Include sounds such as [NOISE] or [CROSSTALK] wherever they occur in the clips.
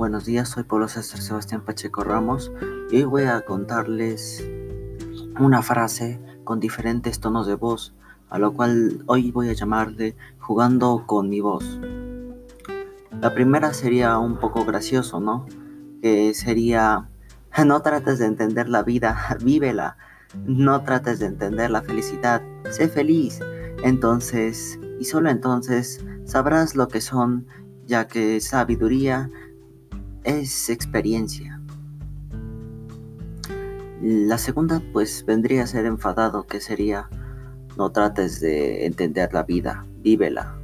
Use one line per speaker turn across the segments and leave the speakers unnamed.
Buenos días, soy Pablo César Sebastián Pacheco Ramos y hoy voy a contarles una frase con diferentes tonos de voz, a lo cual hoy voy a llamarle jugando con mi voz. La primera sería un poco gracioso, ¿no? Que sería, [LAUGHS] no trates de entender la vida, [LAUGHS] vívela. No trates de entender la felicidad, sé feliz. Entonces, y solo entonces, sabrás lo que son, ya que sabiduría es experiencia. La segunda pues vendría a ser enfadado, que sería no trates de entender la vida, vívela.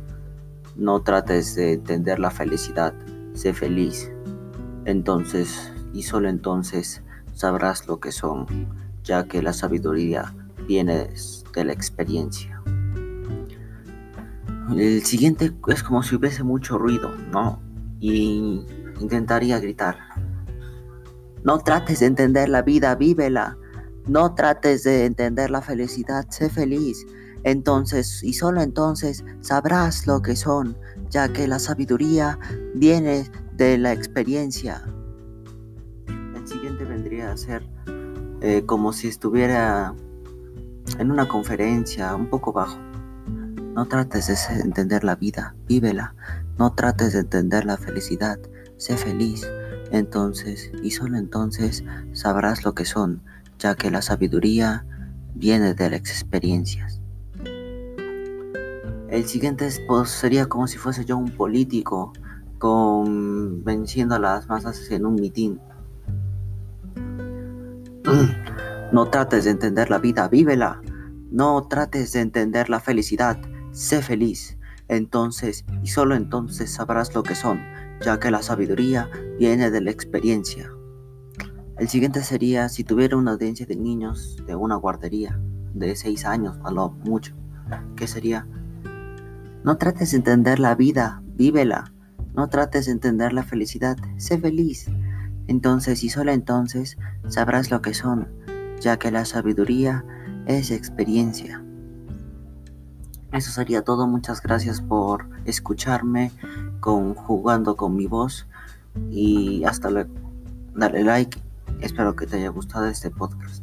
No trates de entender la felicidad, sé feliz. Entonces, y solo entonces, sabrás lo que son, ya que la sabiduría viene de la experiencia. El siguiente es como si hubiese mucho ruido, ¿no? Y intentaría gritar. No trates de entender la vida, vívela. No trates de entender la felicidad, sé feliz. Entonces, y solo entonces, sabrás lo que son, ya que la sabiduría viene de la experiencia. El siguiente vendría a ser eh, como si estuviera en una conferencia un poco bajo. No trates de entender la vida, vívela. No trates de entender la felicidad, sé feliz. Entonces, y solo entonces, sabrás lo que son, ya que la sabiduría viene de las experiencias. El siguiente post sería como si fuese yo un político convenciendo a las masas en un mitin. [CLEARS THROAT] No trates de entender la vida, vívela. No trates de entender la felicidad, sé feliz. Entonces, y solo entonces sabrás lo que son, ya que la sabiduría viene de la experiencia. El siguiente sería si tuviera una audiencia de niños de una guardería de 6 años, a lo mucho, que sería, no trates de entender la vida, vívela, no trates de entender la felicidad, sé feliz. Entonces y solo entonces sabrás lo que son, ya que la sabiduría es experiencia. Eso sería todo. Muchas gracias por escucharme con jugando con mi voz y hasta luego. Dale like. Espero que te haya gustado este podcast.